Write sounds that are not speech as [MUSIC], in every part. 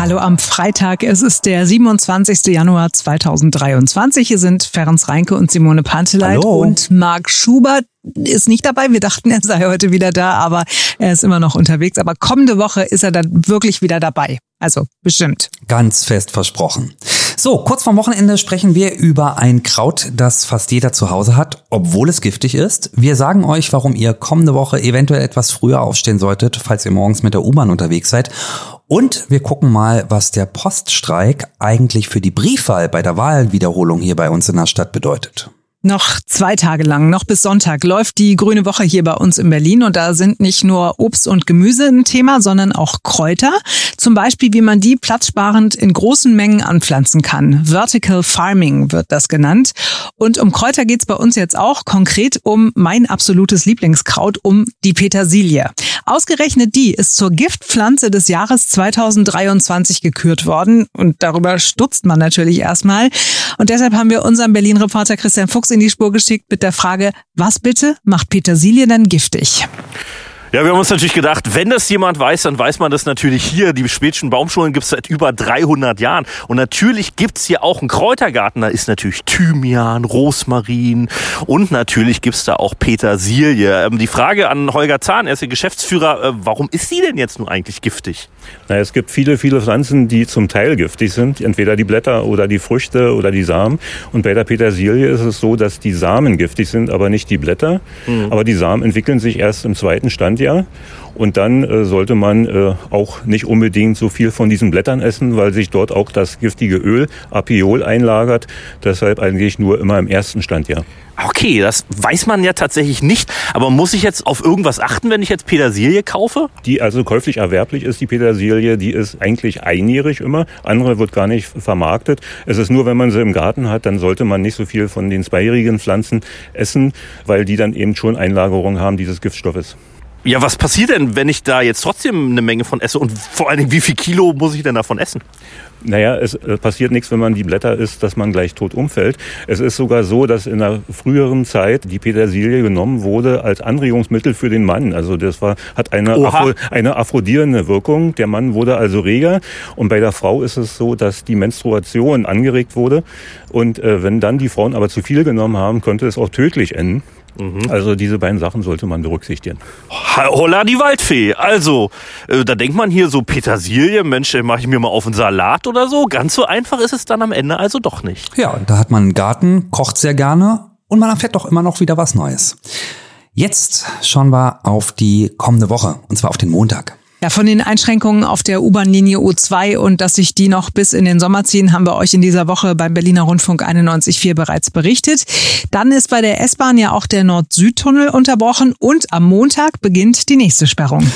Hallo am Freitag. Es ist der 27. Januar 2023. Hier sind Ferenc Reinke und Simone Panteleit Hallo. und Marc Schubert ist nicht dabei. Wir dachten, er sei heute wieder da, aber er ist immer noch unterwegs. Aber kommende Woche ist er dann wirklich wieder dabei. Also bestimmt. Ganz fest versprochen. So, kurz vorm Wochenende sprechen wir über ein Kraut, das fast jeder zu Hause hat, obwohl es giftig ist. Wir sagen euch, warum ihr kommende Woche eventuell etwas früher aufstehen solltet, falls ihr morgens mit der U-Bahn unterwegs seid. Und wir gucken mal, was der Poststreik eigentlich für die Briefwahl bei der Wahlwiederholung hier bei uns in der Stadt bedeutet. Noch zwei Tage lang, noch bis Sonntag, läuft die Grüne Woche hier bei uns in Berlin und da sind nicht nur Obst und Gemüse ein Thema, sondern auch Kräuter. Zum Beispiel, wie man die platzsparend in großen Mengen anpflanzen kann. Vertical Farming wird das genannt. Und um Kräuter geht's bei uns jetzt auch konkret um mein absolutes Lieblingskraut, um die Petersilie. Ausgerechnet die ist zur Giftpflanze des Jahres 2023 gekürt worden und darüber stutzt man natürlich erstmal. Und deshalb haben wir unseren Berlin-Reporter Christian Fuchs in die Spur geschickt mit der Frage, was bitte macht Petersilie denn giftig? Ja, wir haben uns natürlich gedacht, wenn das jemand weiß, dann weiß man das natürlich hier. Die spätischen Baumschulen gibt es seit über 300 Jahren. Und natürlich gibt's hier auch einen Kräutergarten. Da ist natürlich Thymian, Rosmarin und natürlich gibt's da auch Petersilie. Ähm, die Frage an Holger Zahn, er ist der Geschäftsführer, äh, warum ist sie denn jetzt nun eigentlich giftig? Na, es gibt viele, viele Pflanzen, die zum Teil giftig sind. Entweder die Blätter oder die Früchte oder die Samen. Und bei der Petersilie ist es so, dass die Samen giftig sind, aber nicht die Blätter. Mhm. Aber die Samen entwickeln sich erst im zweiten Standjahr. Und dann äh, sollte man äh, auch nicht unbedingt so viel von diesen Blättern essen, weil sich dort auch das giftige Öl Apiol einlagert. Deshalb eigentlich nur immer im ersten Standjahr. Okay, das weiß man ja tatsächlich nicht. Aber muss ich jetzt auf irgendwas achten, wenn ich jetzt Petersilie kaufe? Die also käuflich erwerblich ist, die Petersilie, die ist eigentlich einjährig immer. Andere wird gar nicht vermarktet. Es ist nur, wenn man sie im Garten hat, dann sollte man nicht so viel von den zweijährigen Pflanzen essen, weil die dann eben schon Einlagerung haben dieses Giftstoffes. Ja, was passiert denn, wenn ich da jetzt trotzdem eine Menge von esse? Und vor allen Dingen, wie viel Kilo muss ich denn davon essen? Naja, es äh, passiert nichts, wenn man die Blätter isst, dass man gleich tot umfällt. Es ist sogar so, dass in der früheren Zeit die Petersilie genommen wurde als Anregungsmittel für den Mann. Also das war, hat eine, Afro, eine aphrodierende Wirkung. Der Mann wurde also reger. Und bei der Frau ist es so, dass die Menstruation angeregt wurde. Und äh, wenn dann die Frauen aber zu viel genommen haben, könnte es auch tödlich enden. Mhm. Also diese beiden Sachen sollte man berücksichtigen. Holla die Waldfee. Also, äh, da denkt man hier so Petersilie, Mensch, mache ich mir mal auf einen Salat oder so. Ganz so einfach ist es dann am Ende also doch nicht. Ja, da hat man einen Garten, kocht sehr gerne und man erfährt doch immer noch wieder was Neues. Jetzt schauen wir auf die kommende Woche, und zwar auf den Montag. Ja, von den Einschränkungen auf der U-Bahn-Linie U2 und dass sich die noch bis in den Sommer ziehen, haben wir euch in dieser Woche beim Berliner Rundfunk 91.4 bereits berichtet. Dann ist bei der S-Bahn ja auch der Nord-Süd-Tunnel unterbrochen und am Montag beginnt die nächste Sperrung.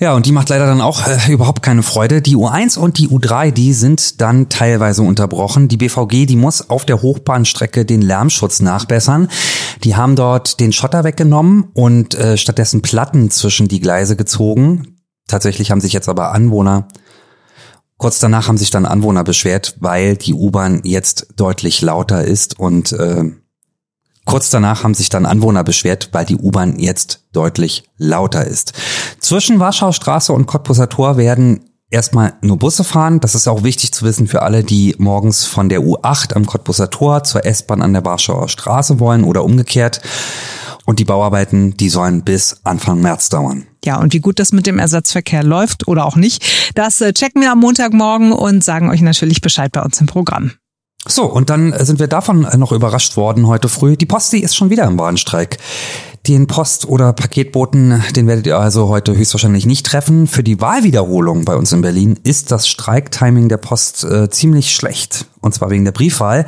Ja, und die macht leider dann auch äh, überhaupt keine Freude. Die U1 und die U3, die sind dann teilweise unterbrochen. Die BVG, die muss auf der Hochbahnstrecke den Lärmschutz nachbessern. Die haben dort den Schotter weggenommen und äh, stattdessen Platten zwischen die Gleise gezogen. Tatsächlich haben sich jetzt aber Anwohner, kurz danach haben sich dann Anwohner beschwert, weil die U-Bahn jetzt deutlich lauter ist und äh, kurz danach haben sich dann Anwohner beschwert, weil die U-Bahn jetzt deutlich lauter ist. Zwischen Warschauer Straße und Cottbuser Tor werden erstmal nur Busse fahren. Das ist auch wichtig zu wissen für alle, die morgens von der U8 am Cottbuser Tor zur S-Bahn an der Warschauer Straße wollen oder umgekehrt. Und die Bauarbeiten, die sollen bis Anfang März dauern. Ja, und wie gut das mit dem Ersatzverkehr läuft oder auch nicht, das äh, checken wir am Montagmorgen und sagen euch natürlich Bescheid bei uns im Programm. So, und dann sind wir davon noch überrascht worden heute früh. Die Posti ist schon wieder im Warnstreik. Den Post- oder Paketboten, den werdet ihr also heute höchstwahrscheinlich nicht treffen. Für die Wahlwiederholung bei uns in Berlin ist das Streiktiming der Post äh, ziemlich schlecht. Und zwar wegen der Briefwahl.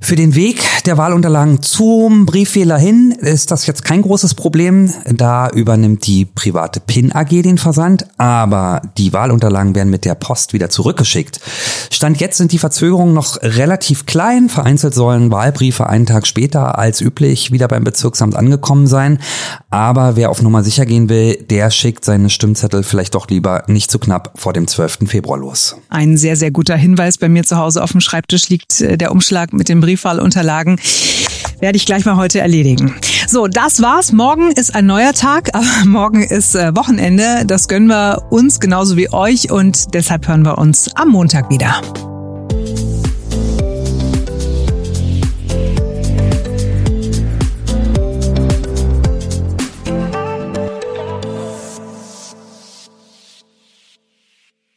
Für den Weg der Wahlunterlagen zum Briefwähler hin ist das jetzt kein großes Problem. Da übernimmt die private PIN AG den Versand, aber die Wahlunterlagen werden mit der Post wieder zurückgeschickt. Stand jetzt sind die Verzögerungen noch relativ klein. Vereinzelt sollen Wahlbriefe einen Tag später als üblich wieder beim Bezirksamt angekommen sein. Aber wer auf Nummer sicher gehen will, der schickt seine Stimmzettel vielleicht doch lieber nicht zu knapp vor dem 12. Februar los. Ein sehr, sehr guter Hinweis. Bei mir zu Hause auf dem Schreibtisch liegt äh, der Umschlag mit dem Briefwahlunterlagen. Werde ich gleich mal heute erledigen. So, das war's. Morgen ist ein neuer Tag, [LAUGHS] aber morgen ist äh, Wochenende. Das gönnen wir uns genauso wie euch und deshalb hören wir uns am Montag wieder.